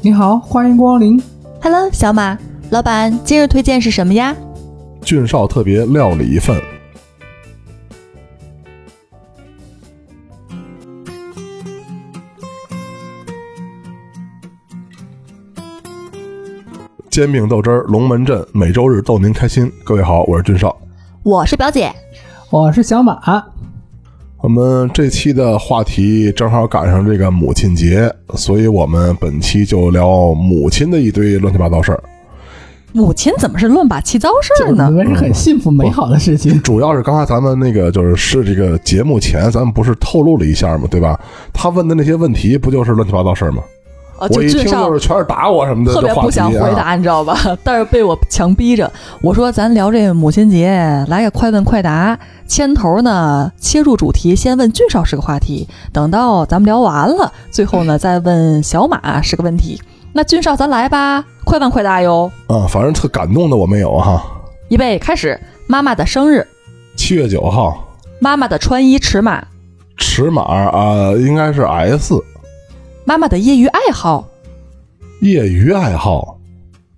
你好，欢迎光临。Hello，小马，老板，今日推荐是什么呀？俊少特别料理一份。煎饼豆汁儿，龙门阵，每周日逗您开心。各位好，我是俊少。我是表姐。我是小马。我们这期的话题正好赶上这个母亲节，所以我们本期就聊母亲的一堆乱七八糟事儿。母亲怎么是乱八七糟事儿呢？我们是很幸福美好的事情。主要是刚才咱们那个就是是这个节目前，咱们不是透露了一下吗？对吧？他问的那些问题不就是乱七八糟事儿吗？哦，我一听就俊少就是全是打我什么的，特别不。想回答，你知道吧？但是被我强逼着。我说咱聊这母亲节，来个快问快答。牵头呢，切入主题，先问俊少是个话题，等到咱们聊完了，最后呢再问小马是个问题。那俊少，咱来吧，快问快答哟。啊，反正特感动的我没有哈。预备开始，妈妈的生日，七月九号，妈妈的穿衣尺码，尺码啊、应该是 S。妈妈的业余爱好。业余爱好，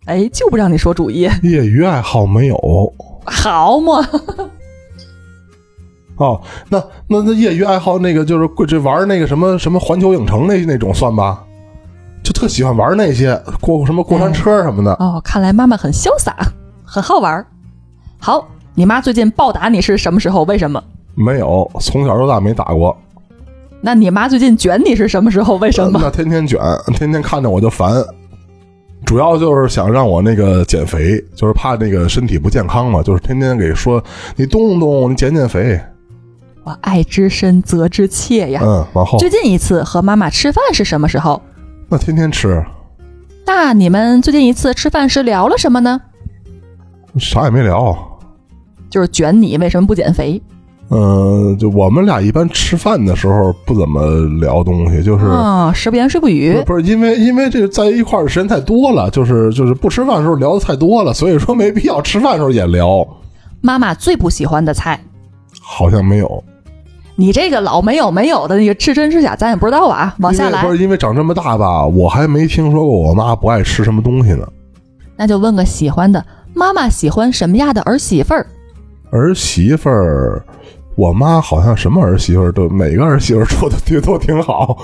哎，就不让你说主业，业余爱好没有。好嘛？哦，那那那业余爱好那个就是这玩那个什么什么环球影城那那种算吧？就特喜欢玩那些过什么过山车什么的。哦，看来妈妈很潇洒，很好玩。好，你妈最近暴打你是什么时候？为什么？没有，从小到大没打过。那你妈最近卷你是什么时候？为什么那？天天卷，天天看着我就烦。主要就是想让我那个减肥，就是怕那个身体不健康嘛，就是天天给说你动动，你减减肥。我爱之深，责之切呀。嗯，往后最近一次和妈妈吃饭是什么时候？那天天吃，那你们最近一次吃饭时聊了什么呢？啥也没聊。就是卷你为什么不减肥？嗯，就我们俩一般吃饭的时候不怎么聊东西，就是、啊、食不言，睡不不语。不是因为因为这个在一块儿的时间太多了，就是就是不吃饭的时候聊的太多了，所以说没必要吃饭的时候也聊，妈妈最不喜欢的菜，好像没有。你这个老没有没有的那个是真是假，咱也不知道啊。往下来不，是因为长这么大吧，我还没听说过我妈不爱吃什么东西呢。那就问个喜欢的，妈妈喜欢什么样的儿媳妇儿？儿媳妇儿，我妈好像什么儿媳妇都每个儿媳妇处的都都挺好，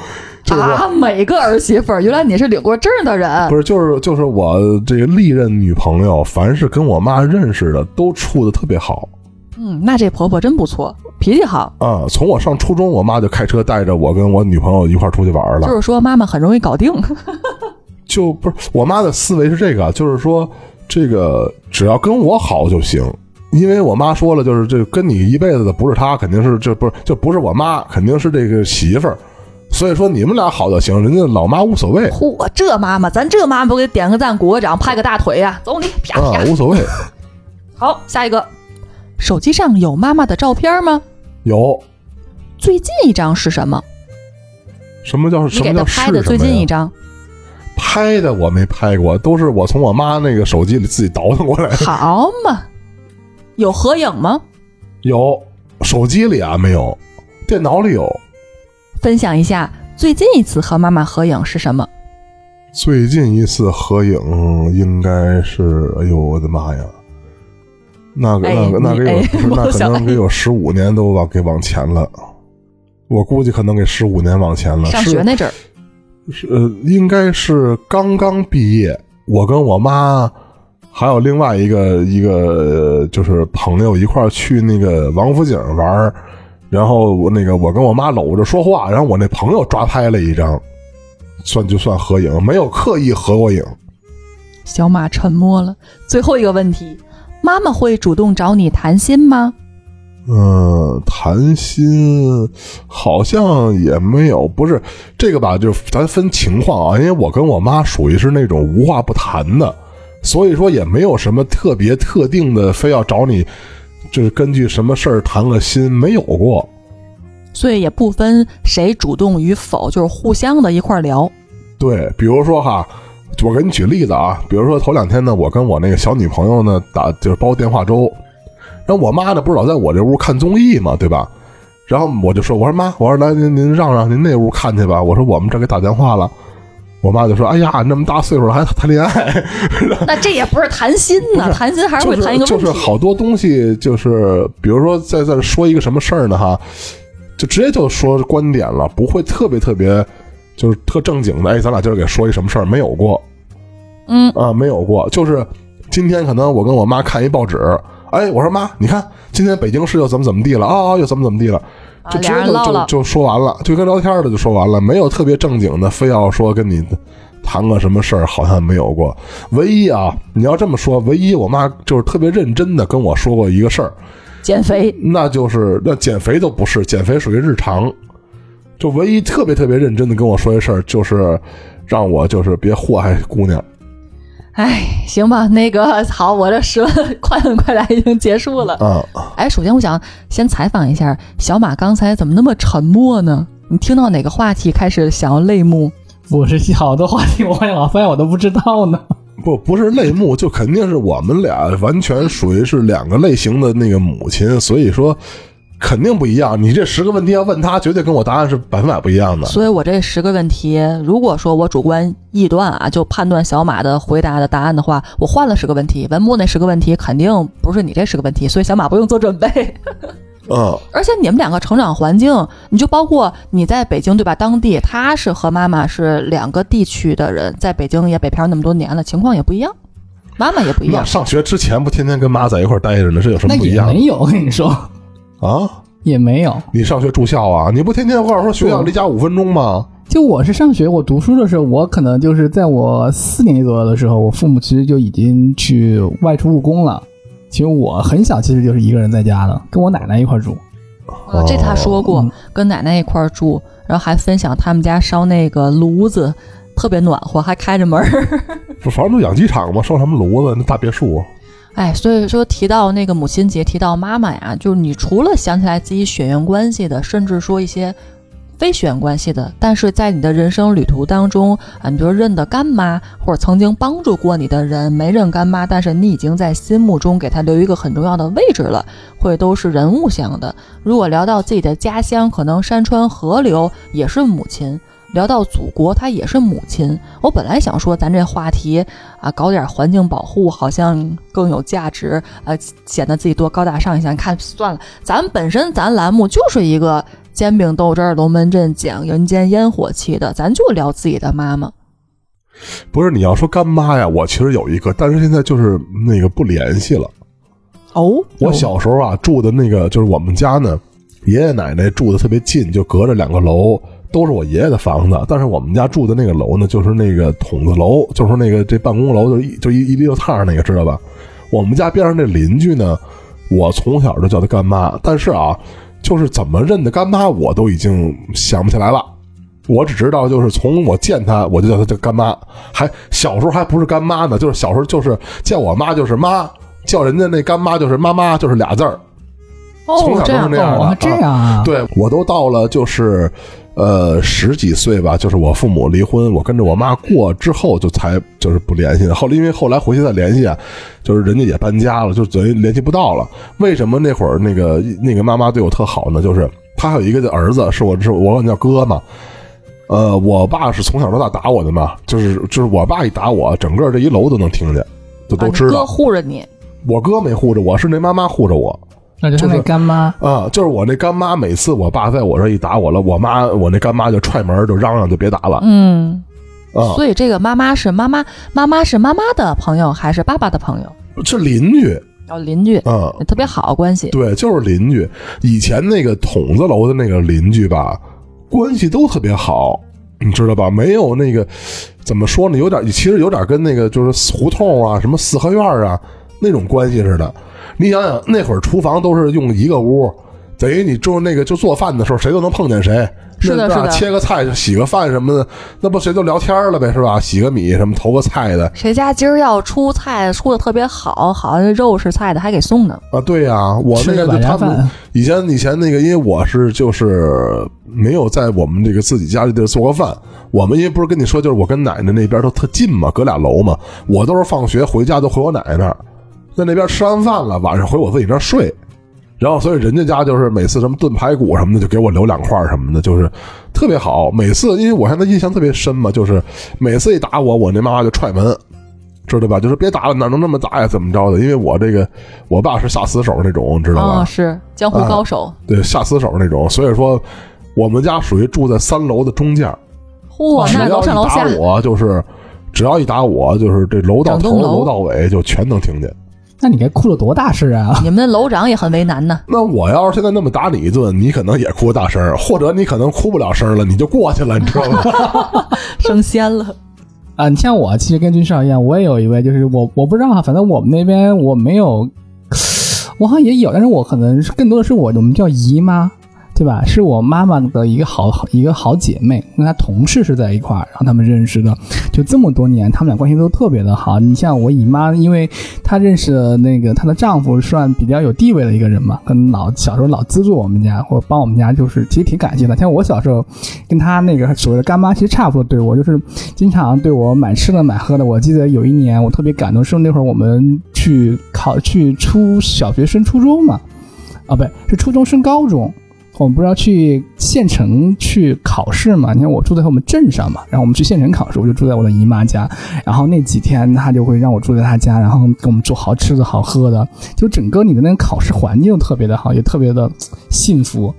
就是、啊，每个儿媳妇，原来你是领过证的人 不。是就是就是我这个历任女朋友，凡是跟我妈认识的都处的特别好嗯，那这婆婆真不错，脾气好。啊。从我上初中，我妈就开车带着我跟我女朋友一块儿出去玩了。就是说妈妈很容易搞定。就不是我妈的思维是这个，就是说这个只要跟我好就行，因为我妈说了，就是这跟你一辈子的不是她，肯定是这不是就不是我妈，肯定是这个媳妇儿。所以说你们俩好就行，人家老妈无所谓 嚯，这妈妈，咱这妈妈不给点个赞、鼓个掌、拍个大腿呀、走你，啪啊啪。，无所谓。好，下一个，手机上有妈妈的照片吗？有最近一张是什么？什么叫你给什么叫她拍的最近一张。拍的我没拍过，都是我从我妈那个手机里自己倒腾过来的。好嘛，有合影吗？有手机里啊没有，电脑里有。分享一下最近一次和妈妈合影是什么？最近一次合影应该是，哎呦我的妈呀！那个、哎那个那个有、哎不是那可能得有十五年都往给往前了，我估计可能给十五年往前了。上学那阵儿。是是呃，应该是刚刚毕业，我跟我妈还有另外一个一个呃就是朋友一块儿去那个王府井玩儿然后我那个我跟我妈搂着说话，然后我那朋友抓拍了一张，算就算合影，没有刻意合过影。小马沉默了。最后一个问题，妈妈会主动找你谈心吗？嗯，谈心好像也没有，不是这个吧？就咱分情况啊，因为我跟我妈属于是那种无话不谈的，所以说也没有什么特别特定的，非要找你，就是根据什么事儿谈个心，没有过。所以也不分谁主动与否，就是互相的一块聊。对，比如说哈，我给你举例子啊，比如说头两天呢，我跟我那个小女朋友呢打就是煲电话粥，然后我妈呢不是老在我这屋看综艺嘛，对吧？然后我就说：“我说妈，我说来您您让让您那屋看去吧。”我说我们这给打电话了。我妈就说：“哎呀，那么大岁数了还谈恋爱，那这也不是谈心呢，谈心还是会谈一个就是就是好多东西，就是比如说在在说一个什么事儿呢哈，就直接就说观点了，不会特别特别就是特正经的。哎，咱俩今儿给说一什么事儿？没有过，嗯啊，没有过。就是今天可能我跟我妈看一报纸，哎，我说妈，你看今天北京市又怎么怎么地了啊，又怎么怎么地了。”就直接就就就说完了，就跟聊天的就说完了，没有特别正经的，非要说跟你谈个什么事儿，好像没有过。唯一啊，你要这么说，唯一我妈就是特别认真的跟我说过一个事儿，减肥，那就是那减肥都不是，减肥属于日常。就唯一特别特别认真的跟我说一事儿，就是让我就是别祸害姑娘。哎，行吧，那个好，我这十问快问快答已经结束了。嗯，哎，首先我想先采访一下小马，刚才怎么那么沉默呢？你听到哪个话题开始想要泪目？我是好多话题，我我发现我都不知道呢。不，不是泪目，就肯定是我们俩完全属于是两个类型的那个母亲，所以说。肯定不一样，你这十个问题要问他，绝对跟我答案是百分百不一样的。所以我这十个问题，如果说我主观臆断啊，就判断小马的回答的答案的话，我换了十个问题，文木那十个问题肯定不是你这十个问题，所以小马不用做准备。嗯，而且你们两个成长环境，你就包括你在北京对吧？当地他是和妈妈是两个地区的人，在北京也北漂那么多年了，情况也不一样，妈妈也不一样。上学之前不天天跟妈在一块待着呢，这有什么不一样？没有，我跟你说。啊，也没有。你上学住校啊？你不天天告诉说学校离家五分钟吗？就我是上学，我读书的时候，我可能就是在我四年级左右的时候，我父母其实就已经去外出务工了。其实我很小，其实就是一个人在家的，跟我奶奶一块住。哦，这他说过，跟奶奶一块住，然后还分享他们家烧那个炉子特别暖和，还开着门 不，反正都养鸡场嘛，烧什么炉子？那大别墅。哎，所以说提到那个母亲节，提到妈妈呀，就是你除了想起来自己血缘关系的，甚至说一些非血缘关系的，但是在你的人生旅途当中啊，你比如认的干妈，或者曾经帮助过你的人没认干妈，但是你已经在心目中给他留一个很重要的位置了，会都是人物像的。如果聊到自己的家乡，可能山川河流也是母亲。聊到祖国，它也是母亲。我本来想说，咱这话题啊，搞点环境保护，好像更有价值，呃，显得自己多高大上一些。你看，算了，咱本身咱栏目就是一个煎饼豆汁儿龙门阵讲人间烟火气的，咱就聊自己的妈妈。不是你要说干妈呀，我其实有一个，但是现在就是那个不联系了。哦，我小时候啊住的那个就是我们家呢，爷爷奶奶住的特别近，就隔着两个楼。都是我爷爷的房子，但是我们家住的那个楼呢，就是那个筒子楼，就是那个这办公楼，就一就一一溜趟那个，知道吧？我们家边上那邻居呢，我从小就叫他干妈，但是啊，就是怎么认的干妈，我都已经想不起来了。我只知道，就是从我见他，我就叫他叫干妈，还小时候还不是干妈呢，就是小时候就是叫我妈就是妈，叫人家那干妈就是妈妈，就是俩字儿。从小都是那样的，这样啊？对我都到了就是。呃，十几岁吧，就是我父母离婚，我跟着我妈过之后，就才就是不联系。后来因为后来回去再联系啊，就是人家也搬家了，就等于联系不到了。为什么那会儿那个那个妈妈对我特好呢？就是她还有一个儿子，是我是我管叫哥嘛。呃，我爸是从小到大打我的嘛，就是就是我爸一打我，整个这一楼都能听见，就都知道。哥护着你，我哥没护着我，是那妈妈护着我。那就是那干妈啊，就是我那干妈。每次我爸在我这一打我了，我妈我那干妈就踹门，就嚷嚷，就别打了。嗯，啊，所以这个妈妈是妈妈，妈妈是妈妈的朋友还是爸爸的朋友？是邻居哦，邻居嗯，特别好关系。对，就是邻居。以前那个筒子楼的那个邻居吧，关系都特别好，你知道吧？没有那个怎么说呢？有点，其实有点跟那个就是胡同啊，什么四合院啊那种关系似的。你想想，那会儿厨房都是用一个屋，等于你做那个就做饭的时候，谁都能碰见谁。是的，是的。切个菜、洗个饭什么的，那不谁都聊天了呗，是吧？洗个米什么、投个菜的。谁家今儿要出菜，出的特别好，好像肉是菜的，还给送呢。啊，对呀，我那个就他们以前以前那个，因为我是就是没有在我们这个自己家里地儿做过饭。我们因为不是跟你说，就是我跟奶奶那边都特近嘛，隔俩楼嘛，我都是放学回家都回我奶奶那儿。在那边吃完饭了，晚上回我自己那儿睡。然后，所以人家家就是每次什么炖排骨什么的，就给我留两块儿什么的，就是特别好。每次，因为我现在印象特别深嘛，就是每次一打我，我那妈妈就踹门，知道吧？就是别打了，哪能那么打呀？怎么着的？因为我这个我爸是下死手那种，知道吧？啊，是江湖高手。对，下死手那种。所以说，我们家属于住在三楼的中间。嚯，那楼上楼下，我就是只要一打我，就是这楼到头楼到尾就全能听见。那你该哭了多大声啊！你们的楼长也很为难呢。那我要是现在那么打你一顿，你可能也哭大声，或者你可能哭不了声了，你就过去了，你知道吗？升仙了啊！你像我，其实跟军少一样，我也有一位，就是我我不知道哈，反正我们那边我没有，我好像也有，但是我可能更多的是我我们叫姨妈。对吧？是我妈妈的一个好一个好姐妹，跟她同事是在一块儿，然后他们认识的，就这么多年，他们俩关系都特别的好。你像我姨妈，因为她认识的那个她的丈夫算比较有地位的一个人嘛，跟老小时候老资助我们家或帮我们家，就是其实挺感谢的。像我小时候，跟她那个所谓的干妈其实差不多，对我就是经常对我买吃的买喝的。我记得有一年我特别感动，是那会儿我们去考去初小学升初中嘛，啊，不对，是初中升高中。我们不是要去县城去考试嘛？你看我住在我们镇上嘛，然后我们去县城考试，我就住在我的姨妈家。然后那几天她就会让我住在她家，然后给我们做好吃的好喝的，就整个你的那个考试环境特别的好，也特别的幸福。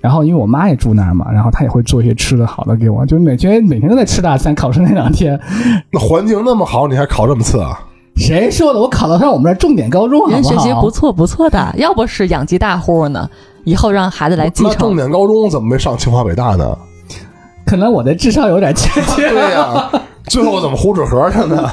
然后因为我妈也住那儿嘛，然后她也会做一些吃的好的给我，就每天每天都在吃大餐。考试那两天，那环境那么好，你还考这么次啊？谁说的？我考得上我们这重点高中好好，人学习不错不错的，要不是养鸡大户呢。以后让孩子来继承。那重点高中怎么没上清华北大呢？可能我的智商有点欠缺。对呀，最后怎么糊纸盒去呢？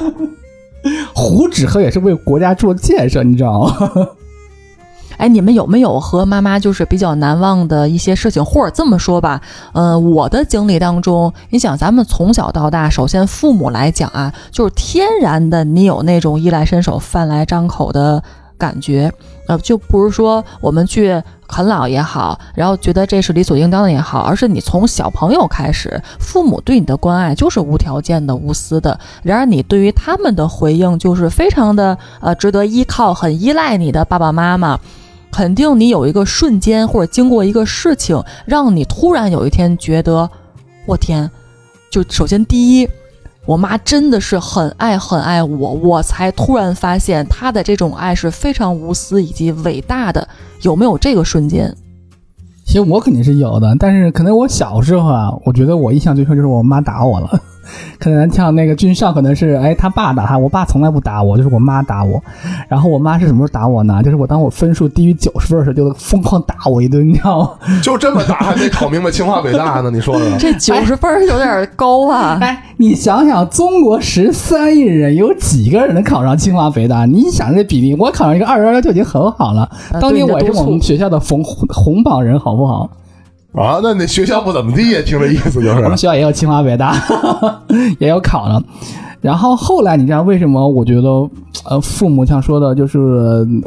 糊纸盒也是为国家做建设，你知道吗？哎，你们有没有和妈妈就是比较难忘的一些事情？或者这么说吧，嗯，我的经历当中，你想咱们从小到大，首先父母来讲啊，就是天然的，你有那种衣来伸手、饭来张口的感觉。呃，就不是说我们去啃老也好，然后觉得这是理所应当的也好，而是你从小朋友开始，父母对你的关爱就是无条件的、无私的。然而你对于他们的回应就是非常的呃值得依靠、很依赖你的爸爸妈妈。肯定你有一个瞬间或者经过一个事情，让你突然有一天觉得，我天，就首先第一。我妈真的是很爱很爱我，我才突然发现她的这种爱是非常无私以及伟大的。有没有这个瞬间？其实我肯定是有的，但是可能我小时候啊，我觉得我印象最深就是我妈打我了。可能像那个军少，可能是哎他爸打他，我爸从来不打我，就是我妈打我。然后我妈是什么时候打我呢？就是我当我分数低于九十分的时候，就疯狂打我一顿，你知道吗？就这么打还没考明白清华北大呢？你说说，这九十分有点高啊！哎，你想想，中国十三亿人，有几个人能考上清华北大？你想这比例，我考上一个二幺幺就已经很好了。当年我也是我们学校的红红榜人，好不好？啊，那那学校不怎么地呀？听这意思就是，我们学校也有清华北大，也有考了。然后后来你知道为什么？我觉得，呃，父母像说的，就是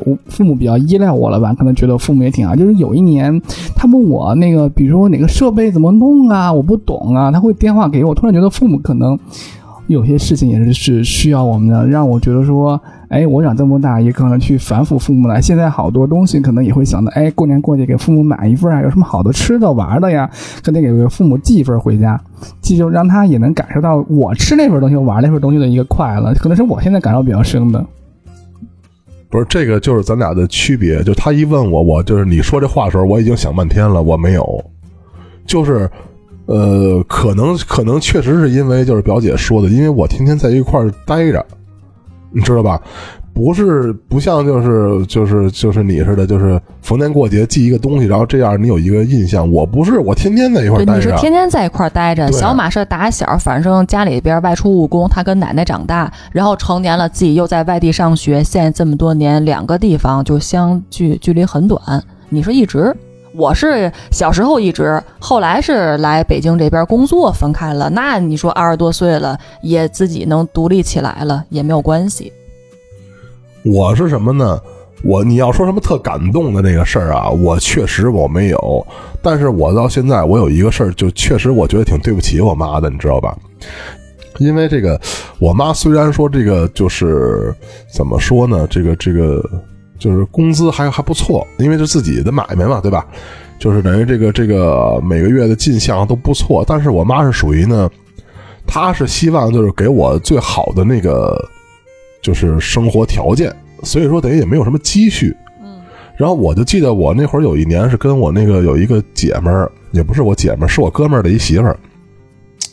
我父母比较依赖我了吧？可能觉得父母也挺好。就是有一年，他问我那个，比如说哪个设备怎么弄啊，我不懂啊，他会电话给我。突然觉得父母可能有些事情也是是需要我们的，让我觉得说。哎，我长这么大也可能去反哺父母了。现在好多东西可能也会想到，哎，过年过节给父母买一份啊，有什么好的吃的玩的呀？可得给父母寄一份回家，寄就让他也能感受到我吃那份东西、玩那份东西的一个快乐。可能是我现在感受比较深的。不是这个，就是咱俩的区别。就他一问我，我就是你说这话的时候，我已经想半天了，我没有。就是，呃，可能可能确实是因为就是表姐说的，因为我天天在一块儿待着。你知道吧？不是不像就是就是就是你似的，就是逢年过节寄一个东西，然后这样你有一个印象。我不是，我天天在一块待着。你是天天在一块待着。小马是打小，反正家里边外出务工，他跟奶奶长大，然后成年了自己又在外地上学。现在这么多年，两个地方就相距距离很短。你是一直，我是小时候一直，后来是来北京这边工作分开了。那你说二十多岁了，也自己能独立起来了，也没有关系。我是什么呢？我你要说什么特感动的那个事儿啊，我确实我没有。但是我到现在，我有一个事儿，就确实我觉得挺对不起我妈的，你知道吧？因为这个，我妈虽然说这个就是怎么说呢？这个这个。就是工资还还不错，因为是自己的买卖嘛，对吧？就是等于这个这个每个月的进项都不错。但是我妈是属于呢，她是希望就是给我最好的那个就是生活条件，所以说等于也没有什么积蓄。嗯然后我就记得我那会儿有一年是跟我那个有一个姐们儿，也不是我姐们儿，是我哥们儿的一媳妇儿。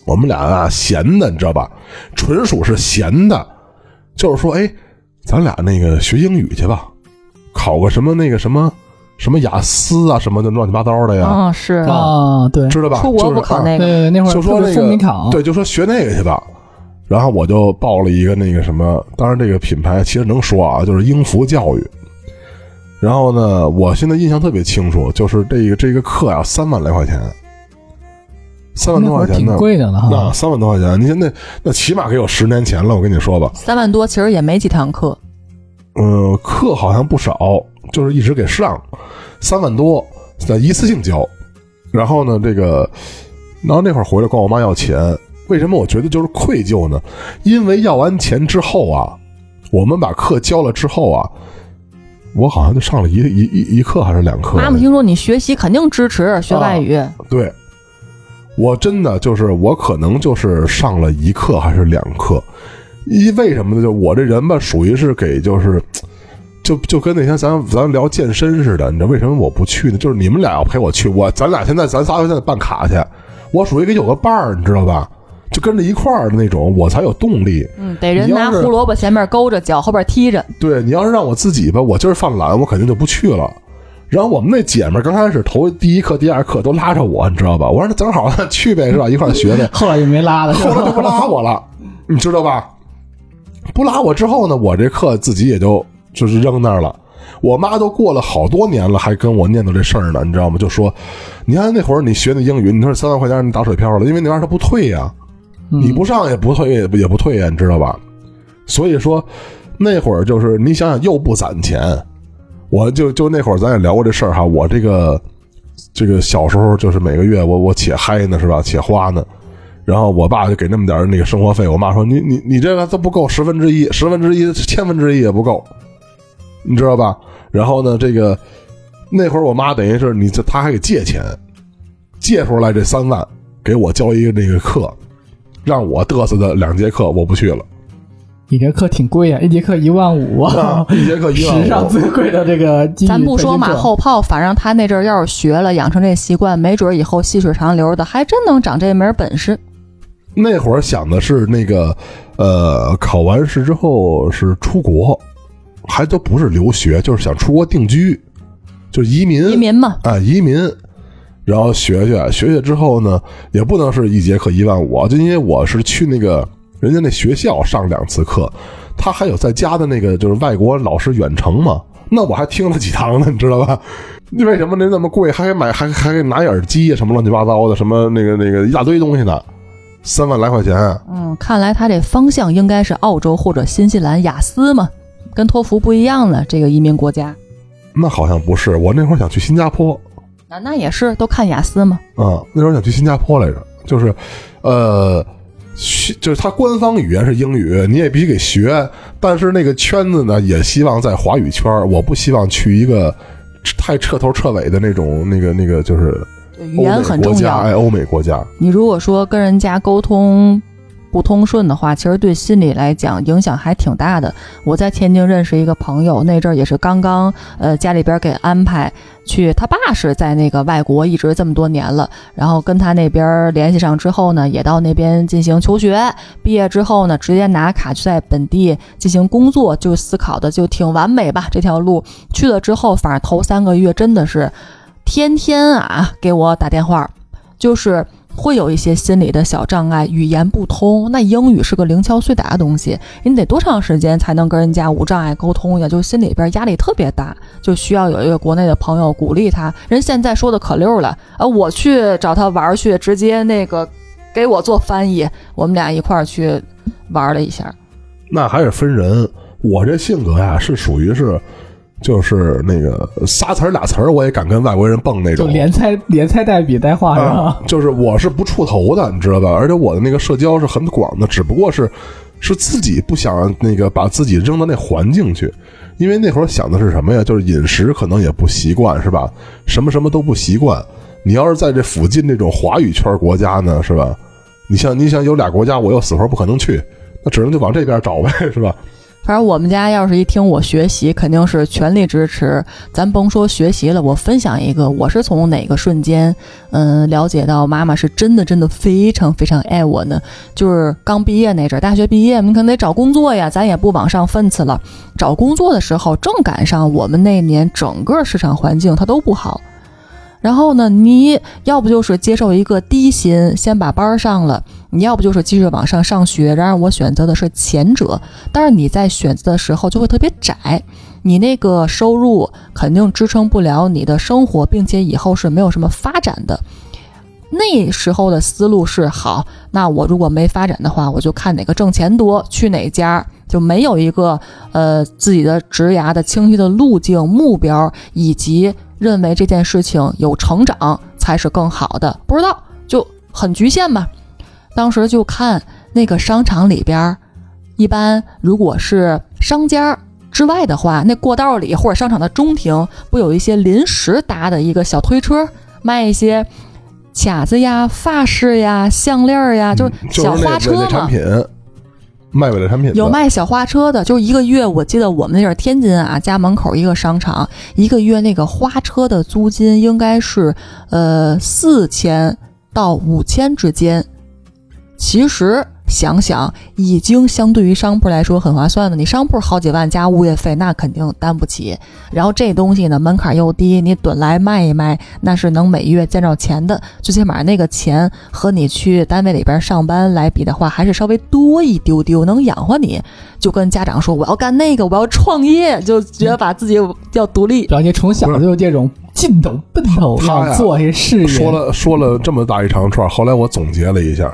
我们俩啊闲的，你知道吧？纯属是闲的，就是说，哎，咱俩那个学英语去吧，考个什么那个什么什么雅思啊什么的乱七八糟的呀，啊，是啊，对，知道吧？出国不考就是啊那个，对对，那会儿特别就说那个考，对，就说学那个去吧。然后我就报了一个那个什么，当然这个品牌其实能说啊，就是英孚教育。然后呢，我现在印象特别清楚，就是这个这个课呀，三万来块钱，三万多块钱呢，贵的了那哈。三万多块钱，你现在那起码给我十年前了，我跟你说吧，三万多其实也没几堂课，嗯，课好像不少，就是一直给上，三万多，在一次性交。然后呢，这个，然后那会儿回来管我妈要钱，为什么我觉得就是愧疚呢？因为要完钱之后啊，我们把课交了之后啊，我好像就上了一一一一课还是两课。妈妈听说你学习肯定支持学外语，对，我真的就是我可能就是上了一课还是两课，一为什么呢？就我这人吧，属于是给就是。就就跟那天咱咱聊健身似的，你知道为什么我不去呢？就是你们俩要陪我去，我咱俩现在咱仨现在办卡去，我属于给有个伴儿，你知道吧？就跟着一块儿的那种，我才有动力。嗯，得人拿胡萝卜前面勾着，脚后边踢着，对你要是让我自己吧，我今儿犯懒，我肯定就不去了。然后我们那姐们儿刚开始头第一课、第二课都拉着我，你知道吧？我说那正好 去呗，是吧？一块儿学呗。后来就没拉了，是后来就不？拉我了，你知道吧？不拉我之后呢，我这课自己也就就是扔那儿了。我妈都过了好多年了，还跟我念叨这事儿呢，你知道吗？就说，你看那会儿你学那英语，你说三万块钱你打水漂了，因为那玩意儿它不退呀、你不上也不退，也不也不退呀，你知道吧？所以说那会儿就是你想想又不攒钱，我就就那会儿咱也聊过这事儿哈，我这个这个小时候就是每个月我我且嗨呢是吧，且花呢。然后我爸就给那么点儿那个生活费，我妈说你你你这个都不够十分之一，十分之一千分之一也不够，你知道吧？然后呢，这个那会儿我妈等于是你这她还给借钱，借出来这三万给我交一个那个课，让我嘚瑟的两节课我不去了，你这课挺贵啊，一节课一万五啊，一节课一万史上五。最贵的这个咱不说马后炮，反正他那阵儿要是学了，养成这习惯，没准以后细水长流的，还真能长这门本事。那会儿想的是那个，呃，考完试之后是出国，还都不是留学，就是想出国定居，就移民。移民嘛，啊，移民，然后学学学学之后呢，也不能是一节课一万五，就因为我是去那个人家那学校上两次课，他还有在家的那个就是外国老师远程嘛，那我还听了几堂呢，你知道吧？你为什么那那么贵，还给买还还给拿耳机啊什么乱七八糟的，什么那个那个一大堆东西呢，三万来块钱，嗯，看来他这方向应该是澳洲或者新西兰雅思嘛，跟托福不一样了。这个移民国家，那好像不是，我那会儿想去新加坡，那那也是都看雅思嘛。啊，那时候想去新加坡来着，就是，呃，学就是它官方语言是英语，你也必须给学，但是那个圈子呢，也希望在华语圈儿，我不希望去一个太彻头彻尾的那种那个那个就是语言很重要。国家哎，欧美国家，你如果说跟人家沟通不通顺的话，其实对心理来讲影响还挺大的。我在天津认识一个朋友，那阵儿也是刚刚呃家里边给安排去，他爸是在那个外国一直这么多年了，然后跟他那边联系上之后呢，也到那边进行求学，毕业之后呢，直接拿卡去在本地进行工作，就思考的就挺完美吧这条路。去了之后，反正头三个月真的是天天啊给我打电话，就是会有一些心理的小障碍，语言不通。那英语是个零敲碎打的东西，你得多长时间才能跟人家无障碍沟通呀？就心里边压力特别大，就需要有一个国内的朋友鼓励他。人现在说的可溜了，啊，我去找他玩去，直接那个给我做翻译，我们俩一块儿去玩了一下。那还是分人。我这性格呀，是属于是。就是那个仨词儿俩词儿，我也敢跟外国人蹦那种就种，连猜连猜带比带画是吧啊？，就是我是不触头的，你知道吧？而且我的那个社交是很广的，只不过是是自己不想那个把自己扔到那环境去，因为那会儿想的是什么呀？就是饮食可能也不习惯，是吧？什么什么都不习惯。你要是在这附近这种华语圈国家呢，是吧？你像你想有俩国家，我又死活不可能去，那只能就往这边找呗，是吧？反正我们家要是一听我学习，肯定是全力支持。咱甭说学习了，我分享一个，我是从哪个瞬间，嗯，了解到妈妈是真的真的非常非常爱我呢？就是刚毕业那阵，大学毕业，你可能得找工作呀，咱也不往上奋次了。找工作的时候，正赶上我们那年整个市场环境它都不好。然后呢，你要不就是接受一个低薪，先把班上了；你要不就是继续往上上学。然而我选择的是前者，但是你在选择的时候就会特别窄，你那个收入肯定支撑不了你的生活，并且以后是没有什么发展的。那时候的思路是好，那我如果没发展的话，我就看哪个挣钱多，去哪家，就没有一个呃自己的职涯的清晰的路径、目标以及。认为这件事情有成长才是更好的，不知道就很局限嘛。当时就看那个商场里边，一般如果是商家之外的话，那过道里或者商场的中庭，不有一些临时搭的一个小推车，卖一些卡子呀、发饰呀、项链呀，就是小花车嘛。卖伪劣产品有卖小花车的，就是一个月，我记得我们那阵儿天津啊，家门口一个商场，一个月那个花车的租金应该是呃四千到五千之间，其实。想想已经相对于商铺来说很划算的，你商铺好几万加物业费，那肯定担不起。然后这东西呢，门槛又低，你蹲来卖一卖，那是能每月见着钱的。最起码那个钱和你去单位里边上班来比的话，还是稍微多一丢丢，能养活你。就跟家长说，我要干那个，我要创业，就觉得把自己要独立。然后你从小就有这种劲头奔头，要做些事业。说了说了这么大一长串，后来我总结了一下。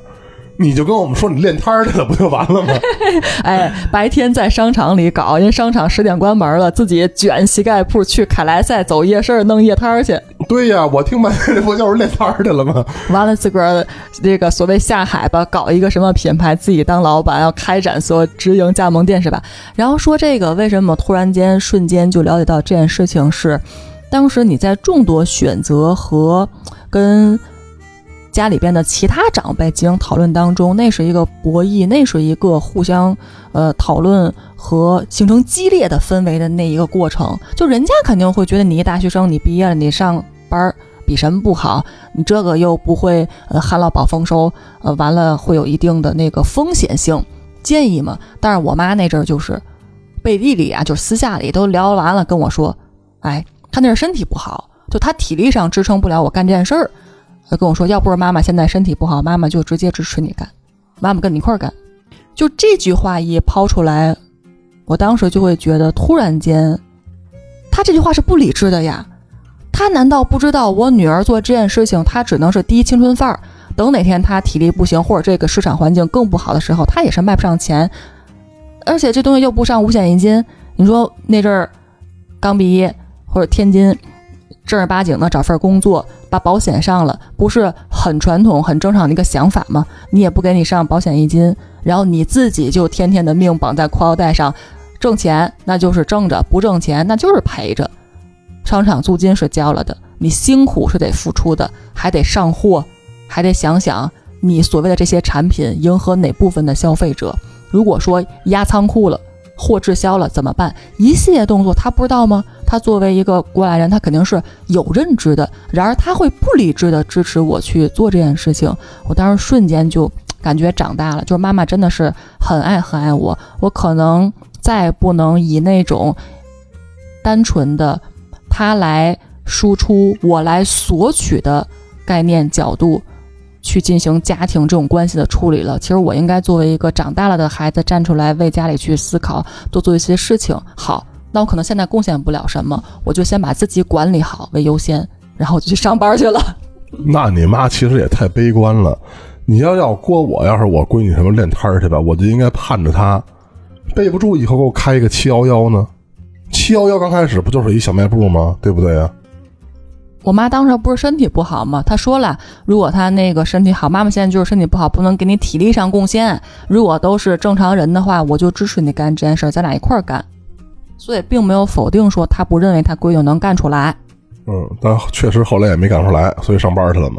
你就跟我们说你练摊儿去了，不就完了吗？哎，白天在商场里搞，人商场十点关门了，自己卷膝盖铺去凯莱赛走夜市弄夜摊儿去。对呀，我听半天这不就是练摊儿去了吗？完了自个儿这个所谓下海吧，搞一个什么品牌，自己当老板，要开展所直营加盟店是吧？然后说这个为什么突然间瞬间就了解到这件事情是，当时你在众多选择和跟。家里边的其他长辈进行讨论当中，那是一个博弈，那是一个互相呃讨论和形成激烈的氛围的那一个过程。就人家肯定会觉得你一大学生，你毕业了，你上班儿比什么不好？你这个又不会呃旱涝保丰收，呃完了会有一定的那个风险性建议嘛？但是我妈那阵儿就是背地里啊，就私下里都聊完了跟我说，哎，她那是身体不好，就她体力上支撑不了我干这件事儿。他跟我说：“要不是妈妈现在身体不好，妈妈就直接支持你干，妈妈跟你一块干。”就这句话一抛出来，我当时就会觉得，突然间，他这句话是不理智的呀。他难道不知道我女儿做这件事情，她只能是低青春范儿？等哪天她体力不行，或者这个市场环境更不好的时候，她也是卖不上钱。而且这东西又不上五险一金，你说那阵儿刚毕业或者天津。正儿八经的找份工作，把保险上了，不是很传统、很正常的一个想法吗？你也不给你上保险一金，然后你自己就天天的命绑在裤腰带上，挣钱那就是挣着，不挣钱那就是赔着。商场租金是交了的，你辛苦是得付出的，还得上货，还得想想你所谓的这些产品迎合哪部分的消费者。如果说压仓库了。货滞销了怎么办？一系列动作他不知道吗？他作为一个过来人，他肯定是有认知的。然而他会不理智的支持我去做这件事情。我当时瞬间就感觉长大了，就是妈妈真的是很爱很爱我。我可能再不能以那种单纯的他来输出，我来索取的概念角度。去进行家庭这种关系的处理了。其实我应该作为一个长大了的孩子站出来为家里去思考，多做一些事情。好，那我可能现在贡献不了什么，我就先把自己管理好为优先，然后我就去上班去了。那你妈其实也太悲观了。你要要过我，要是我闺女什么练摊儿去吧，我就应该盼着她备不住以后给我开一个七幺幺呢。七幺幺刚开始不就是一小卖部吗？对不对呀？我妈当时不是身体不好吗？她说了，如果她那个身体好，妈妈现在就是身体不好，不能给你体力上贡献。如果都是正常人的话，我就支持你干这件事，咱俩一块儿干。所以并没有否定说她不认为她闺女能干出来。嗯，但确实后来也没干出来，所以上班去了嘛。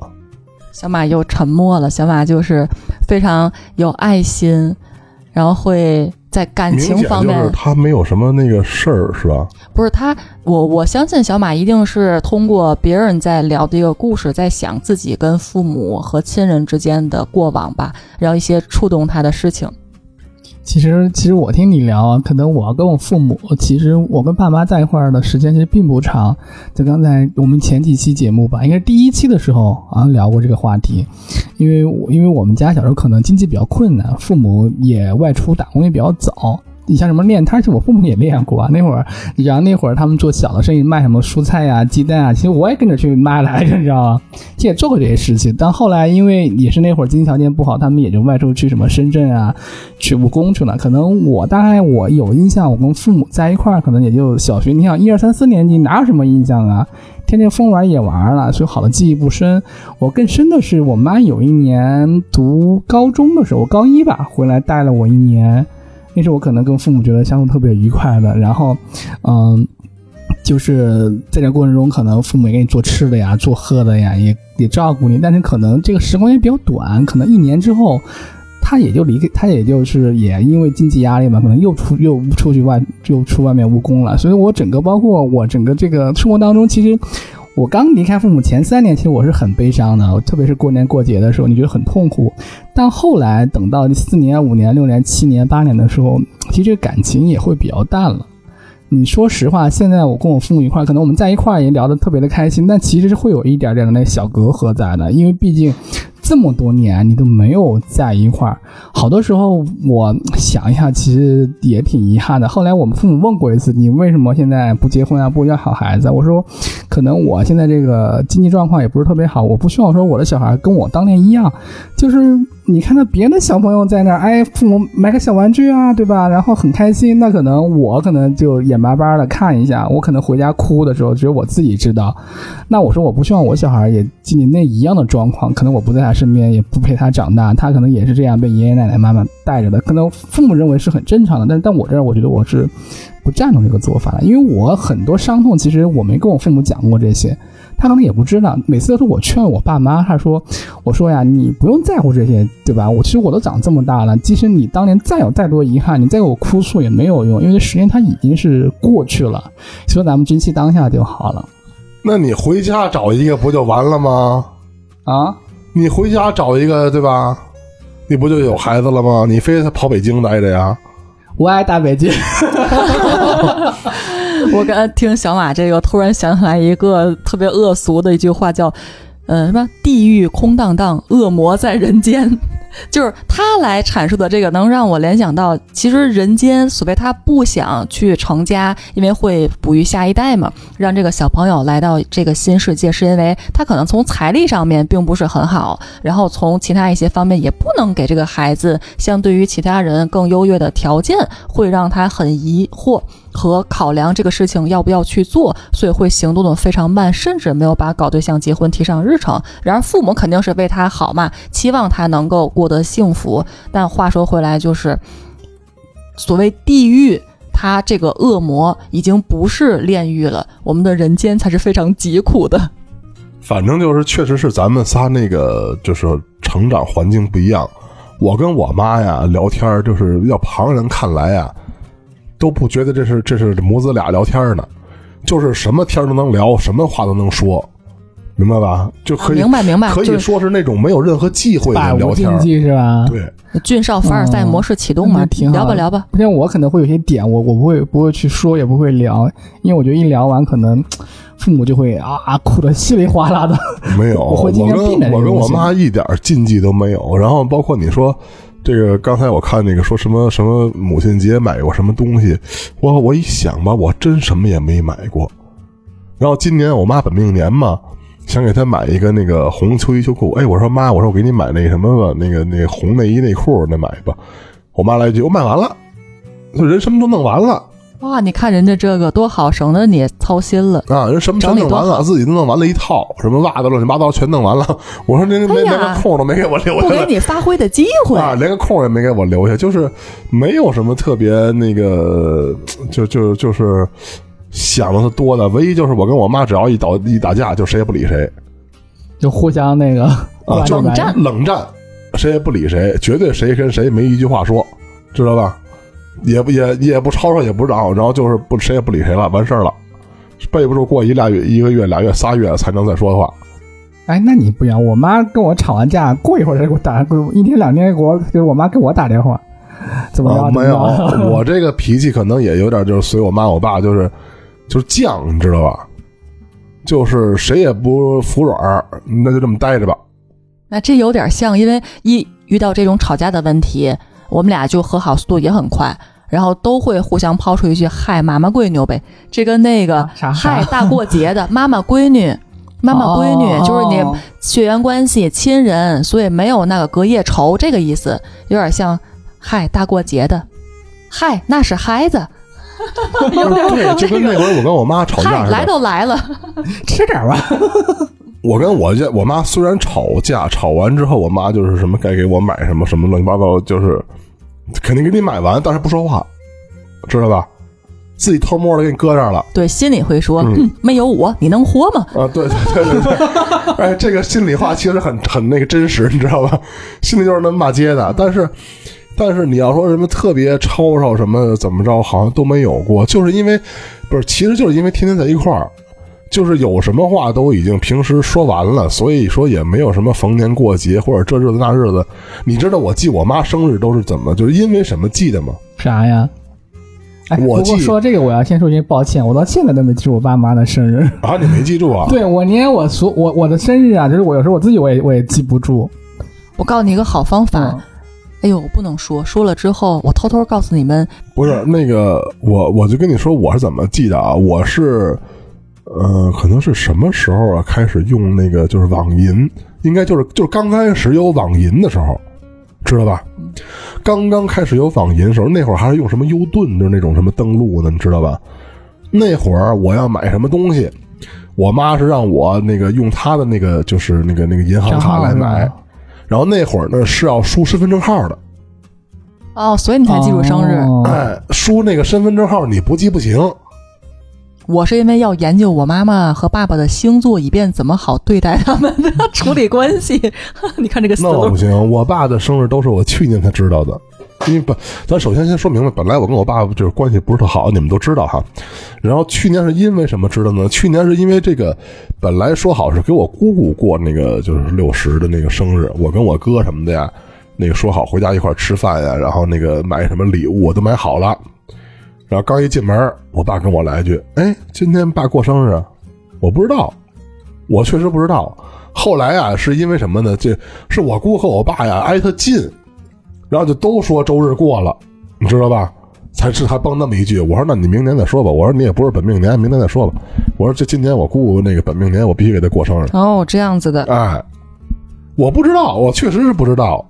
小马又沉默了。小马就是非常有爱心，然后会在感情方面，就是他没有什么那个事儿，是吧？不是他，我我相信小马一定是通过别人在聊的一个故事，在想自己跟父母和亲人之间的过往吧，然后一些触动他的事情。其实，其实我听你聊啊，可能我跟我父母，其实我跟爸妈在一块儿的时间其实并不长。就刚才我们前几期节目吧，应该是第一期的时候好像聊过这个话题，因为因为我们家小时候可能经济比较困难，父母也外出打工也比较早。你像什么练摊，其实我父母也练过啊。那会儿，你知道那会儿他们做小的生意，卖什么蔬菜呀、鸡蛋啊，其实我也跟着去卖来着，你知道吗？也做过这些事情。但后来因为也是那会儿经济条件不好，他们也就外出去什么深圳啊，去务工去了。可能我大概我有印象，我跟父母在一块儿，可能也就小学，你想一二三四年级，哪有什么印象啊？天天疯玩也玩了，所以好的记忆不深。我更深的是，我妈有一年读高中的时候，高一吧，回来带了我一年。那是我可能跟父母觉得相处特别愉快的，然后，嗯，就是在这过程中，可能父母也给你做吃的呀，做喝的呀，也也照顾你，但是可能这个时光也比较短，可能一年之后，他也就离开，他也就是也因为经济压力嘛，可能又出又出去外又出外面务工了，所以我整个包括我整个这个生活当中，其实。我刚离开父母前三年，其实我是很悲伤的，特别是过年过节的时候，你觉得很痛苦。但后来等到四年、五年、六年、七年、八年的时候，其实感情也会比较淡了。你说实话，现在我跟我父母一块，可能我们在一块也聊得特别的开心，但其实是会有一点点的那小隔阂在的，因为毕竟。这么多年你都没有在一块儿，好多时候我想一下，其实也挺遗憾的。后来我们父母问过一次，你为什么现在不结婚啊，不要好孩子？我说，可能我现在这个经济状况也不是特别好，我不希望说我的小孩跟我当年一样，就是。你看到别的小朋友在那儿，哎，父母买个小玩具啊，对吧？然后很开心，那可能我可能就眼巴巴的看一下，我可能回家哭的时候，只有我自己知道。那我说我不希望我小孩也经历那一样的状况，可能我不在他身边，也不陪他长大，他可能也是这样被爷爷奶奶、妈妈带着的。可能父母认为是很正常的，但但我这儿，我觉得我是不赞同这个做法的，因为我很多伤痛，其实我没跟我父母讲过这些。他可能也不知道，每次都是我劝我爸妈。他说：“我说呀，你不用在乎这些，对吧？我其实我都长这么大了，即使你当年再有再多遗憾，你再给我哭诉也没有用，因为这时间它已经是过去了。所以咱们珍惜当下就好了。那你回家找一个不就完了吗？啊，你回家找一个，对吧？你不就有孩子了吗？你非得跑北京待着呀？我爱大北京。我刚才听小马这个，突然想起来一个特别恶俗的一句话，叫“嗯什么地狱空荡荡，恶魔在人间”。就是他来阐述的这个，能让我联想到，其实人间所谓他不想去成家，因为会哺育下一代嘛，让这个小朋友来到这个新世界，是因为他可能从财力上面并不是很好，然后从其他一些方面也不能给这个孩子相对于其他人更优越的条件，会让他很疑惑。和考量这个事情要不要去做，所以会行动的非常慢，甚至没有把搞对象、结婚提上日程。然而父母肯定是为他好嘛，期望他能够过。得幸福，但话说回来，就是所谓地狱，他这个恶魔已经不是炼狱了，我们的人间才是非常疾苦的。反正就是，确实是咱们仨那个，就是成长环境不一样。我跟我妈呀聊天，就是要旁人看来呀，都不觉得这是这是母子俩聊天呢，就是什么天都能聊，什么话都能说。明白吧？就可以明白明白，可以说是那种没有任何忌讳的聊天，是吧？对，俊少凡尔赛模式启动嘛，挺聊吧聊吧。像我可能会有些点，我我不会不会去说，也不会聊，因为我觉得一聊完，可能父母就会啊哭的稀里哗啦的。没有，我跟我跟我妈一点禁忌都没有。然后包括你说这个，刚才我看那个说什么什么母亲节买过什么东西，我我一想吧，我真什么也没买过。然后今年我妈本命年嘛。想给她买一个那个红秋衣秋裤，哎，我说妈，我说我给你买那什么吧，那个那红内衣内裤，那买吧。我妈来一句，我买完了。人什么都弄完了，哇，你看人家这个多好，省得你操心了。啊，人什么全弄完了，自己都弄完了一套，什么袜子乱七八糟全弄完了。我说您连连个空都没给我留下，不给你发挥的机会啊，连个空也没给我留下，就是没有什么特别那个，就就就是想的多的。唯一就是我跟我妈只要一打一打架，就谁也不理谁，就互相那个啊，就冷战，冷战，谁也不理谁，绝对谁跟谁没一句话说，知道吧？也不也也不吵吵也不嚷，然后就是不谁也不理谁了，完事儿了，背不住过一俩月一个月俩月仨月才能再说话。哎，那你不一样，我妈跟我吵完架，过一会儿给我打，一天两天给我就是我妈给我打电话，怎么着？没有，我 这个脾气可能也有点就是随我妈我爸，就是就是犟，你知道吧？就是谁也不服软，那就这么待着吧。那这有点像，因为一遇到这种吵架的问题。我们俩就和好速度也很快，然后都会互相抛出一句“嗨，妈妈闺女呗”，这跟那个“嗨，大过节的 妈妈闺女，妈妈闺女”就是你血缘关系亲人，所以没有那个隔夜仇这个意思，有点像“嗨，大过节的”，“嗨，那是孩子”，对，就跟那会儿我跟我妈吵架来都来了，吃点吧。我跟我家我妈虽然吵架，吵完之后，我妈就是什么该给我买什么什么乱七八糟，就是肯定给你买完，但是不说话，知道吧？自己偷摸的给你搁这儿了。对，心里会说，嗯没有我你能活吗？啊，对对对对对，哎，这个心里话其实很很那个真实，你知道吧？心里就是那么骂街的。但是但是你要说什么特别吵吵什么怎么着，好像都没有过，就是因为不是，其实就是因为天天在一块儿。就是有什么话都已经平时说完了，所以说也没有什么逢年过节或者这日子那日子。你知道我记我妈生日都是怎么，就是因为什么记的吗？啥呀？哎，我记说这个，我要先说句抱歉，我到现在都没记住我爸妈的生日 啊！你没记住啊？对，我连我所我我的生日啊，就是我有时候我自己我也我也记不住。我告诉你一个好方法，哎呦，我不能说，说了之后我偷偷告诉你们。不是那个，我我就跟你说我是怎么记的啊？我是。呃，可能是什么时候啊？开始用那个就是网银，应该就是就是刚开始有网银的时候，知道吧？刚刚开始有网银的时候，那会儿还是用什么优盾，就是那种什么登录的，你知道吧？那会儿我要买什么东西，我妈是让我那个用她的那个就是那个那个银行卡来买，然后那会儿呢是要输身份证号的。哦，所以你才记住生日？哎，输那个身份证号你不记不行。我是因为要研究我妈妈和爸爸的星座，以便怎么好对待他们，处理关系。你看这个思路。不行，我爸的生日都是我去年才知道的。因为不，咱首先先说明白，本来我跟我爸爸就是关系不是特好，你们都知道哈。然后去年是因为什么知道呢？去年是因为这个，本来说好是给我姑姑过那个就是六十的那个生日，我跟我哥什么的呀，那个说好回家一块吃饭呀，然后那个买什么礼物我都买好了。然后刚一进门，我爸跟我来一句：“哎，今天爸过生日，我不知道，我确实不知道。后来啊，是因为什么呢？这是我姑和我爸呀挨得近，然后就都说周日过了，你知道吧？才是他蹦那么一句。我说那你明年再说吧。我说你也不是本命年，明年再说吧。我说这今年我姑那个本命年，我必须给她过生日。哦，这样子的。哎，我不知道，我确实是不知道。”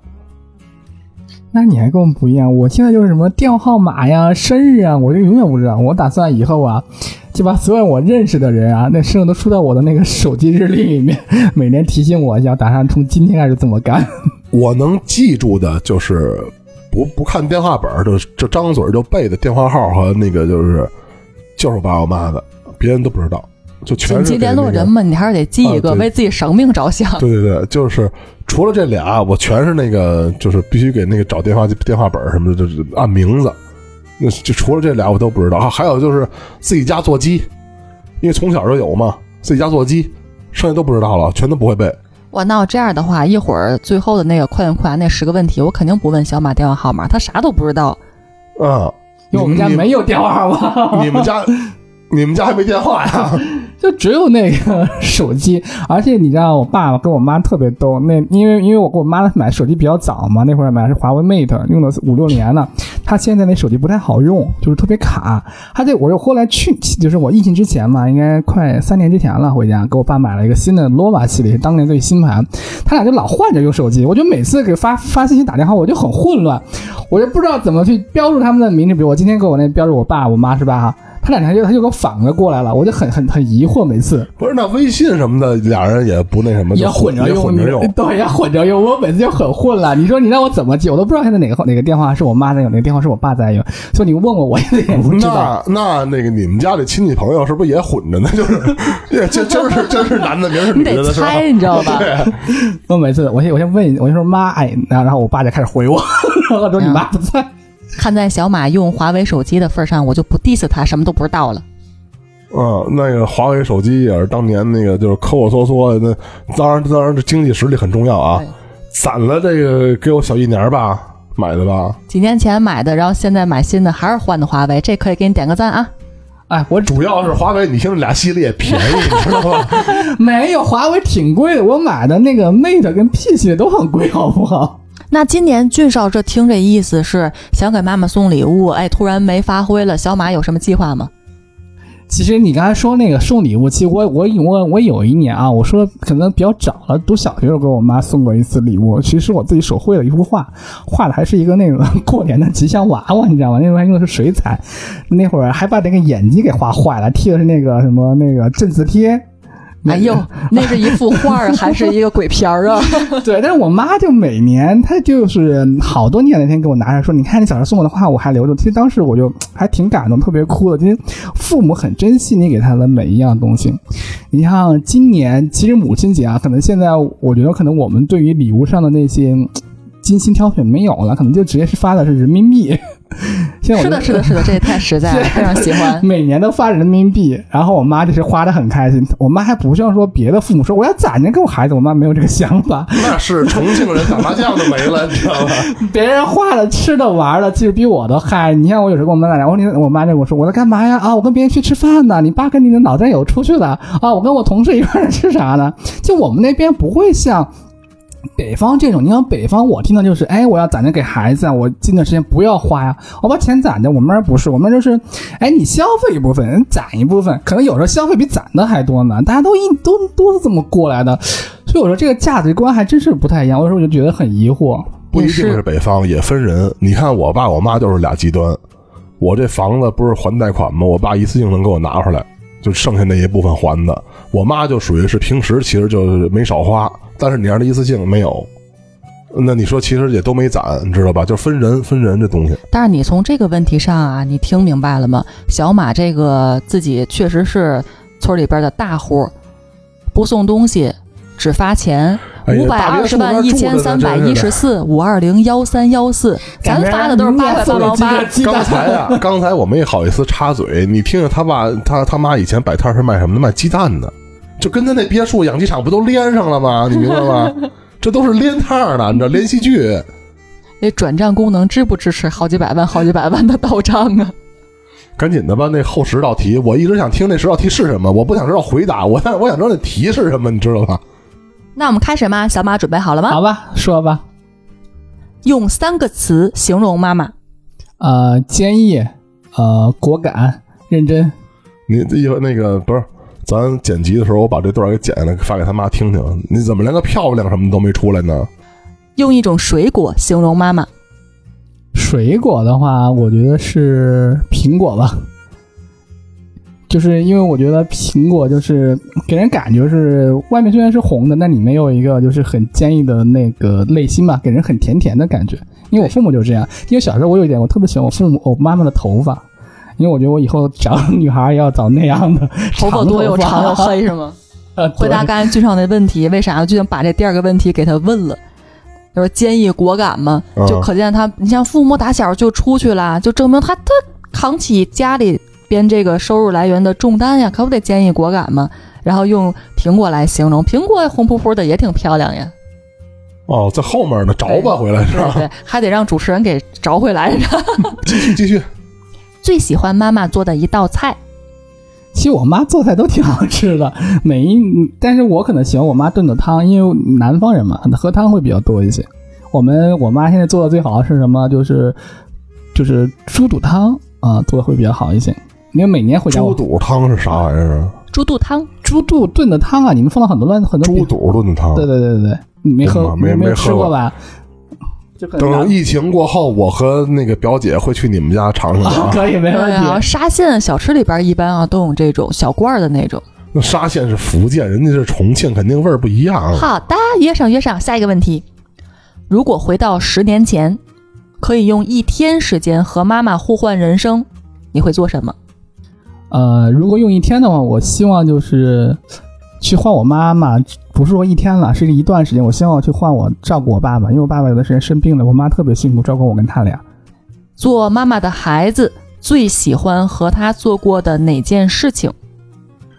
那你还跟我们不一样，我现在就是什么电话号码呀、生日啊，我就永远不知道。我打算以后啊，就把所有我认识的人啊，那生日都输到我的那个手机日历里面，每年提醒我一下，打算从今天开始这么干。我能记住的就是不不看电话本，就就张嘴就背的电话号和那个就是就是我爸我妈的，别人都不知道。就全紧急联络人嘛，你还是得记一个，为自己生命着想。对对对，就是除了这俩，我全是那个，就是必须给那个找电话电话本什么的，就是按名字。那就除了这俩，我都不知道。还有就是自己家座机，因为从小就有嘛，自己家座机，剩下都不知道了，全都不会背。哇，那我这样的话，一会儿最后的那个快问快答那十个问题，我肯定不问小马电话号码，他啥都不知道。嗯，因为我们家没有电话号码。你们家，你们家还没电话呀？就只有那个手机，而且你知道，我爸爸跟我妈特别逗。那因为因为我给我妈买手机比较早嘛，那会儿买的是华为 Mate，用了五六年了。他现在那手机不太好用，就是特别卡。他这我又后来去，就是我疫情之前嘛，应该快三年之前了，回家给我爸买了一个新的 nova 系列，当年最新盘。他俩就老换着用手机，我就每次给发发信息打电话，我就很混乱。我就不知道怎么去标注他们的名字。比如我今天给我那标注我爸我妈是吧哈，他两天就他就给我反着过来了，我就很很很疑惑，每次不是那微信什么的，俩人也不那什么，也混着用，混着用。对，也混着用。我每次就很混了。你说你让我怎么记，我都不知道现在哪个哪个电话是我妈在用，哪个电话是我爸在用。所以你问我，我也也不知道。那那那个你们家里亲戚朋友是不是也混着呢？就是，这今儿是今是男的，明儿是女的的是吧？猜，你知道吧？对，我每次我先我先问，我就说妈，哎，然后然后我爸就开始回我，然后说你妈不在。看在小马用华为手机的份上，我就不 diss 他，什么都不知道了。嗯，那个华为手机也是当年那个就是抠抠缩缩的，那当然当然这经济实力很重要啊。攒了这个给我小一年吧买的吧，几年前买的，然后现在买新的，还是换的华为，这可以给你点个赞啊！哎，我主要是华为，你听这俩系列便宜，你知道吗？没有华为挺贵的，我买的那个 Mate 跟 P 系列都很贵，好不好？那今年俊少这听这意思是想给妈妈送礼物，哎，突然没发挥了，小马有什么计划吗？其实你刚才说那个送礼物，其实我我我我有一年啊，我说可能比较早了，读小学时候给我妈送过一次礼物，其实我自己手绘了一幅画，画的还是一个那个过年的吉祥娃娃，你知道吗？那时候还用的是水彩，那会儿还把那个眼睛给画坏了，贴的是那个什么那个镇字贴。哎呦，那是一幅画儿还是一个鬼片儿啊？对，但是我妈就每年她就是好多年那天给我拿来说，你看你小时候送我的画，我还留着。其实当时我就还挺感动，特别哭的。其实父母很珍惜你给他的每一样东西。你像今年其实母亲节啊，可能现在我觉得可能我们对于礼物上的那些嗯精心挑选没有了，可能就直接是发的是人民币。现在我是的，是的，是的，这也太实在了，非常喜欢。每年都发人民币，然后我妈就是花的很开心。我妈还不像说别的父母说我要攒着给我孩子，我妈没有这个想法。那是重庆人打麻将都没了，你知道吧？别人花了吃的玩的，其实比我都嗨。你像我有时候跟我妈打电话，我你我妈就跟我说我在干嘛呀？啊，我跟别人去吃饭呢。你爸跟你的老战友出去了啊？我跟我同事一块儿吃啥呢？就我们那边不会像。北方这种，你看北方，我听到就是，哎，我要攒着给孩子啊，我近段时间不要花呀，我把钱攒着。我们那儿不是，我们那儿就是，哎，你消费一部分，人攒一部分，可能有时候消费比攒的还多呢。大家都一都都是这么过来的，所以我说这个价值观还真是不太一样。有时候我就觉得很疑惑。不一定是是北方，也分人。你看我爸我妈就是俩极端。我这房子不是还贷款吗？我爸一次性能给我拿出来，就剩下那一部分还的。我妈就属于是平时其实就是没少花，但是你让她一次性没有，那你说其实也都没攒，你知道吧？就分人分人这东西。但是你从这个问题上啊，你听明白了吗？小马这个自己确实是村里边的大户，不送东西，只发钱。五百二十万一千三百一十四五二零幺三幺四，咱发的都是八块八毛八。刚才啊，刚才我没好意思插嘴，你听听他爸他他妈以前摆摊是卖什么的？卖鸡蛋的，就跟他那别墅养鸡场不都连上了吗？你明白吗？这都是连摊的，你知道连续剧。那转账功能支不支持好几百万、好几百万的到账啊？赶紧的吧，那后十道题，我一直想听那十道题是什么，我不想知道回答，我但是我想知道那题是什么，你知道吧？那我们开始吗？小马准备好了吗？好吧，说吧。用三个词形容妈妈。呃，坚毅，呃，果敢，认真。你一会儿那个不是，咱剪辑的时候，我把这段给剪下来发给他妈听听。你怎么连个漂亮什么都没出来呢？用一种水果形容妈妈。水果的话，我觉得是苹果吧，就是因为我觉得苹果就是给人感觉是外面虽然是红的，但里面有一个就是很坚毅的那个内心嘛，给人很甜甜的感觉。因为我父母就这样，因为小时候我有一点，我特别喜欢我父母我妈妈的头发，因为我觉得我以后找女孩也要找那样的 头发多又长又黑是吗？呃，回答刚才俊少那问题，为啥就想把这第二个问题给他问了？就是坚毅果敢嘛，嗯就可见他，你像父母打小就出去了，就证明他他扛起家里边这个收入来源的重担呀，可不得坚毅果敢吗？然后用苹果来形容，苹果红扑扑的也挺漂亮呀，哦，在后面呢，找吧回来是吧？对对，还得让主持人给找回来。继续继续，最喜欢妈妈做的一道菜，其实我妈做菜都挺好吃的，每一，但是我可能喜欢我妈炖的汤，因为南方人嘛，喝汤会比较多一些。我们我妈现在做的最好的是什么？就是就是猪肚汤啊、做的会比较好一些。因为每年回家猪肚汤是啥玩意儿啊？猪肚汤，猪肚炖的汤啊，你们放了很多乱很多猪肚炖的汤，对对对对对，你没喝没没没喝过吃过吧？等疫情过后，我和那个表姐会去你们家尝尝的啊。可以没问题。沙县小吃里边一般啊都有这种小罐的那种。那沙县是福建，人家是重庆，肯定味儿不一样。啊好的，约上约上。下一个问题，如果回到十年前，可以用一天时间和妈妈互换人生，你会做什么？呃，如果用一天的话，我希望就是去换我妈妈，不是说一天了，是一段时间。我希望去换我照顾我爸爸，因为我爸爸有段时间生病了，我妈特别辛苦照顾我跟他俩。做妈妈的孩子最喜欢和他做过的哪件事情？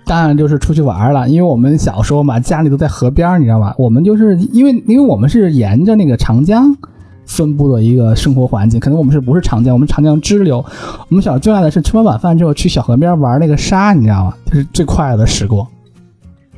当然就是出去玩了，因为我们小时候嘛，家里都在河边，你知道吧？我们就是因为因为我们是沿着那个长江分布的一个生活环境，可能我们是不是长江，我们长江支流。我们小时候最爱的是吃完晚饭之后去小河边玩那个沙，你知道吗？就是最快乐的时光。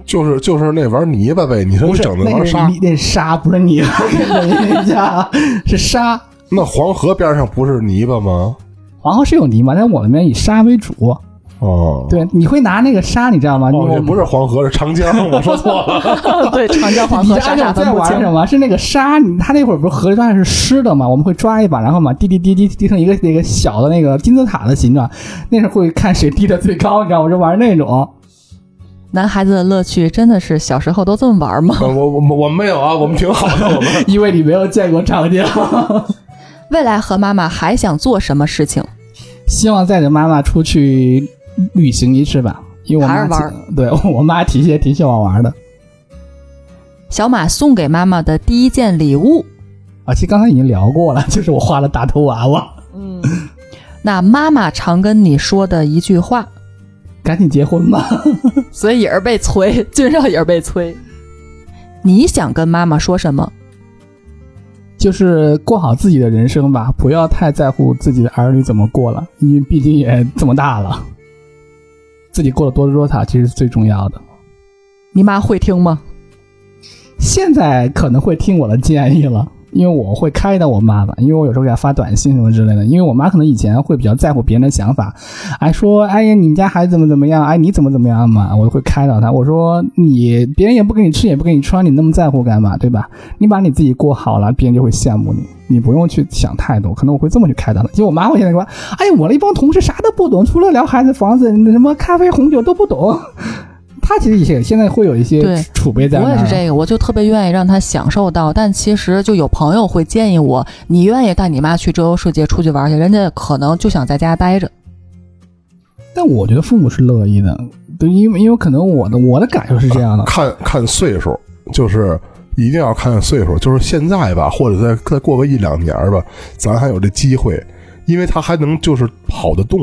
就是就是那玩泥巴呗，你说你整的那玩沙，那沙，不是泥巴，人家是沙。那黄河边上不是泥巴吗？黄河是有泥巴，但我们那边以沙为主。哦，对，你会拿那个沙，你知道吗？哦，你也不是黄河，是长江，我说错了。对，长江黄你河傻傻知道我在。玩什么？是那个沙，你他那会儿不是河抓是湿的嘛？我们会抓一把，然后嘛滴滴滴滴滴成一个那个小的那个金字塔的形状。那时候会看谁滴的最高，你知道吗？我就玩那种。男孩子的乐趣真的是小时候都这么玩吗？我我我我没有啊，我们挺好的，我们 因为你没有见过长江。未来和妈妈还想做什么事情？希望带着妈妈出去旅行一次吧，因为我妈玩 对我妈挺也挺喜欢玩的小马送给妈妈的第一件礼物，啊。其实刚才已经聊过了，就是我画的大头娃娃，嗯，那妈妈常跟你说的一句话，赶紧结婚吧。所以也是被催，俊少也是被催。你想跟妈妈说什么？就是过好自己的人生吧，不要太在乎自己的儿女怎么过了，因为毕竟也这么大了，自己过得多姿多彩其实是最重要的。你妈会听吗？现在可能会听我的建议了，因为我会开导我妈妈，因为我有时候给她发短信什么之类的。因为我妈可能以前会比较在乎别人的想法，哎说哎呀你们家孩子怎么怎么样，哎你怎么怎么样嘛，我会开导她。我说你别人也不给你吃也不给你穿，你那么在乎干嘛，对吧？你把你自己过好了，别人就会羡慕你，你不用去想太多。可能我会这么去开导她。结果我妈会现在说，哎呀我那一帮同事啥都不懂，除了聊孩子、房子、什么咖啡、红酒都不懂。她其实也现在会有一些对储备在那儿。我也是这个，我就特别愿意让他享受到，但其实就有朋友会建议我，你愿意带你妈去周游世界出去玩去，人家可能就想在家待着。但我觉得父母是乐意的，对，因为因为可能我的我的感受是这样的，看看岁数，就是一定要看岁数，就是现在吧，或者再再过个一两年吧，咱还有这机会，因为他还能就是跑得动。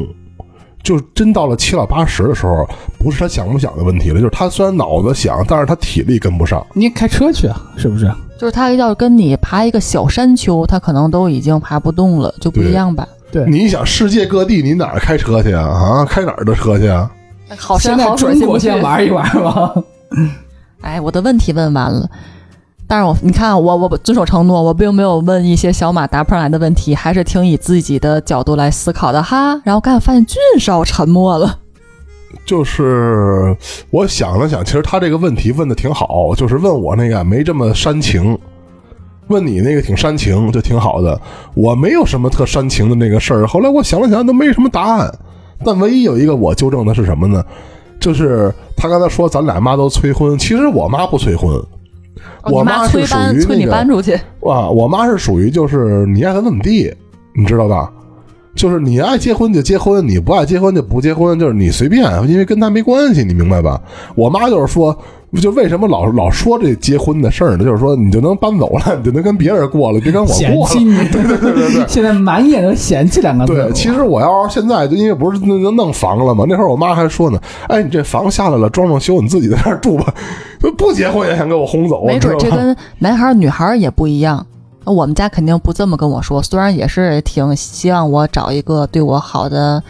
就真到了七老八十的时候，不是他想不想的问题了，就是他虽然脑子想，但是他体力跟不上。你开车去啊，是不是？就是他要跟你爬一个小山丘，他可能都已经爬不动了，就不一样吧。对，你想世界各地，你哪儿开车去啊？啊，开哪儿的车去啊？好山好水先玩一玩吧。哎，我的问题问完了，但是我你看我我遵守承诺，我并没有问一些小马答不上来的问题，还是挺以自己的角度来思考的哈。然后刚才发现俊少沉默了，就是我想了想，其实他这个问题问的挺好，就是问我那个没这么煽情，问你那个挺煽情，就挺好的。我没有什么特煽情的那个事儿。后来我想了想，都没什么答案。但唯一有一个我纠正的是什么呢？就是他刚才说咱俩妈都催婚，其实我妈不催婚，哦你妈是属催搬催你搬出去，哇，我妈是属于就是你爱怎么怎么地，你知道吧？就是你爱结婚就结婚，你不爱结婚就不结婚，就是你随便，因为跟他没关系，你明白吧？我妈就是说，就为什么老老说这结婚的事儿呢？就是说你就能搬走了，你就能跟别人过了，别跟我嫌过了。弃你，对对对对对，现在满眼都嫌弃两个字。对，其实我要是现在就因为不是弄弄房了嘛，那会儿我妈还说呢，哎，你这房下来了，装装修，你自己在那儿住吧，不结婚也想给我轰走，没准这跟男孩女孩也不一样。那我们家肯定不这么跟我说，虽然也是挺希望我找一个对我好的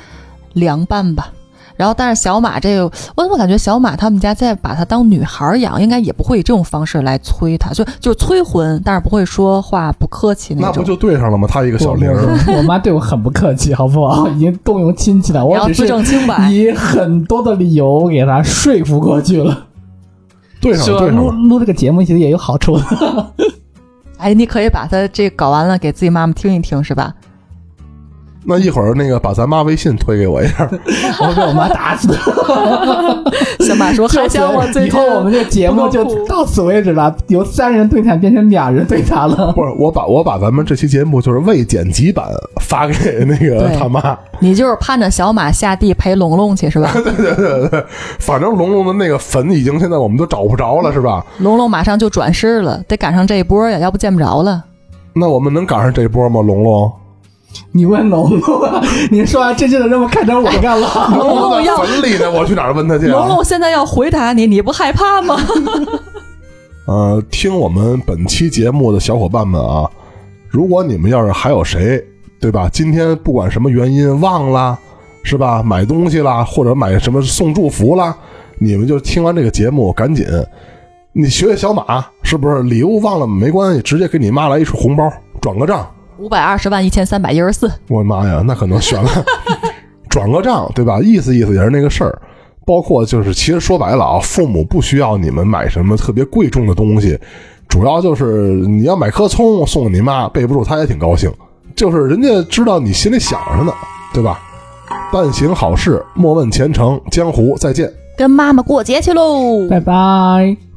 良伴吧。然后，但是小马这个，我怎么感觉小马他们家再把他当女孩儿养，应该也不会以这种方式来催他，就就催婚，但是不会说话不客气那种。那不就对上了吗？他一个小我玲儿，我我妈对我很不客气，好不好？已经动用亲戚了，你要自我只是证清白。以很多的理由给她说服过去了。对上了对上了。录这个节目其实也有好处的。哎，你可以把他这搞完了给自己妈妈听一听，是吧？那一会儿那个把咱妈微信推给我一下，我被我妈打死。小马说还想我最以后我们这个节目就到此为止了，由三人对谈变成俩人对谈了。不是我把我把咱们这期节目就是未剪辑版发给那个他妈，你就是盼着小马下地陪龙龙去是吧？对对对对，反正龙龙的那个坟已经现在我们都找不着了，是吧？龙龙马上就转世了，得赶上这一波呀，要不见不着了。那我们能赶上这一波吗？龙龙，你问龙龙啊，你说完真正的任务看成我干了。龙龙在要坟里呢，我去哪儿问他去、啊？龙龙现在要回答你，你不害怕吗？呃，听我们本期节目的小伙伴们啊，如果你们要是还有谁，对吧？今天不管什么原因忘了，是吧？买东西啦，或者买什么送祝福啦，你们就听完这个节目，赶紧，你学学小马，是不是？礼物忘了没关系，直接给你妈来一红包，转个账。五百二十万一千三百一十四，我的妈呀，那可能悬了，转个账，对吧？意思意思也是那个事儿。包括就是，其实说白了啊，父母不需要你们买什么特别贵重的东西，主要就是你要买颗葱送给你妈，备不住她也挺高兴。就是人家知道你心里想着呢，对吧？但行好事，莫问前程。江湖再见。跟妈妈过节去喽！拜拜。